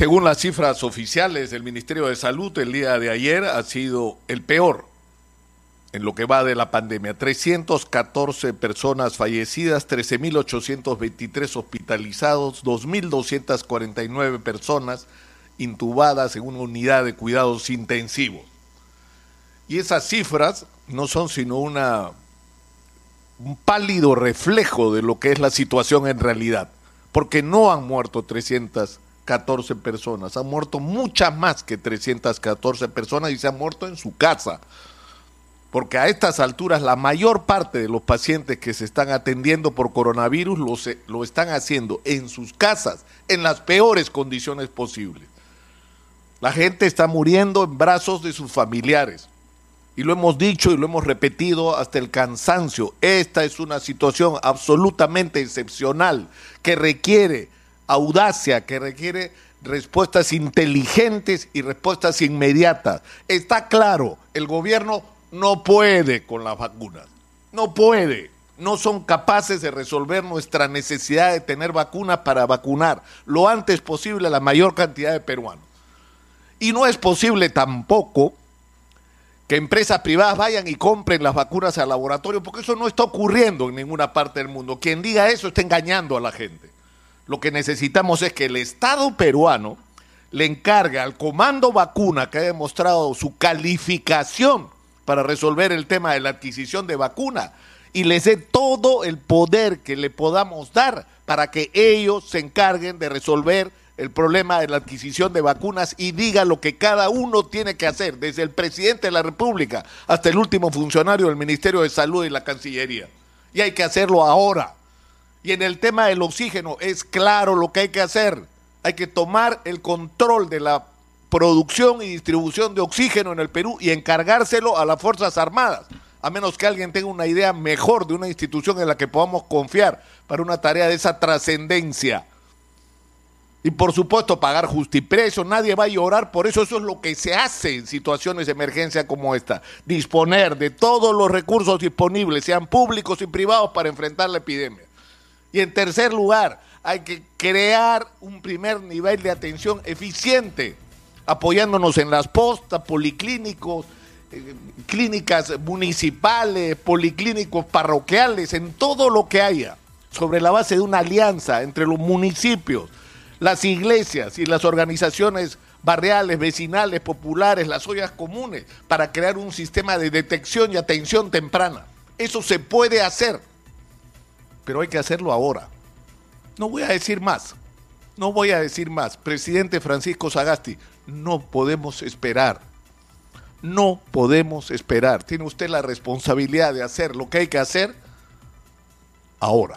según las cifras oficiales del Ministerio de Salud, el día de ayer ha sido el peor en lo que va de la pandemia. 314 personas fallecidas, 13.823 hospitalizados, 2.249 personas intubadas en una unidad de cuidados intensivos. Y esas cifras no son sino un pálido reflejo de lo que es la situación en realidad, porque no han muerto 314 personas, han muerto muchas más que 314 personas y se han muerto en su casa porque a estas alturas la mayor parte de los pacientes que se están atendiendo por coronavirus lo, lo, están haciendo en sus casas, en las peores condiciones posibles. La gente está muriendo en brazos de sus familiares. Y lo hemos dicho y lo hemos repetido hasta el cansancio. Esta es una situación absolutamente excepcional que requiere audacia, que requiere respuestas inteligentes y respuestas inmediatas. Está claro, el gobierno no puede con las vacunas. No puede. No son capaces de resolver nuestra necesidad de tener vacunas para vacunar lo antes posible a la mayor cantidad de peruanos. Y no es posible tampoco que empresas privadas vayan y compren las vacunas al laboratorio, porque eso no está ocurriendo en ninguna parte del mundo. Quien diga eso está engañando a la gente. Lo que necesitamos es que el Estado peruano le encargue al comando vacuna que ha demostrado su calificación para resolver el tema de la adquisición de vacuna y les dé todo el poder que le podamos dar para que ellos se encarguen de resolver el problema de la adquisición de vacunas y diga lo que cada uno tiene que hacer, desde el presidente de la República hasta el último funcionario del Ministerio de Salud y la Cancillería. Y hay que hacerlo ahora. Y en el tema del oxígeno es claro lo que hay que hacer. Hay que tomar el control de la producción y distribución de oxígeno en el Perú y encargárselo a las Fuerzas Armadas, a menos que alguien tenga una idea mejor de una institución en la que podamos confiar para una tarea de esa trascendencia. Y por supuesto pagar justiprecio, nadie va a llorar, por eso eso es lo que se hace en situaciones de emergencia como esta, disponer de todos los recursos disponibles, sean públicos y privados, para enfrentar la epidemia. Y en tercer lugar, hay que crear un primer nivel de atención eficiente apoyándonos en las postas, policlínicos, eh, clínicas municipales, policlínicos parroquiales, en todo lo que haya, sobre la base de una alianza entre los municipios, las iglesias y las organizaciones barriales, vecinales, populares, las ollas comunes, para crear un sistema de detección y atención temprana. Eso se puede hacer, pero hay que hacerlo ahora. No voy a decir más, no voy a decir más. Presidente Francisco Sagasti, no podemos esperar. No podemos esperar. Tiene usted la responsabilidad de hacer lo que hay que hacer ahora.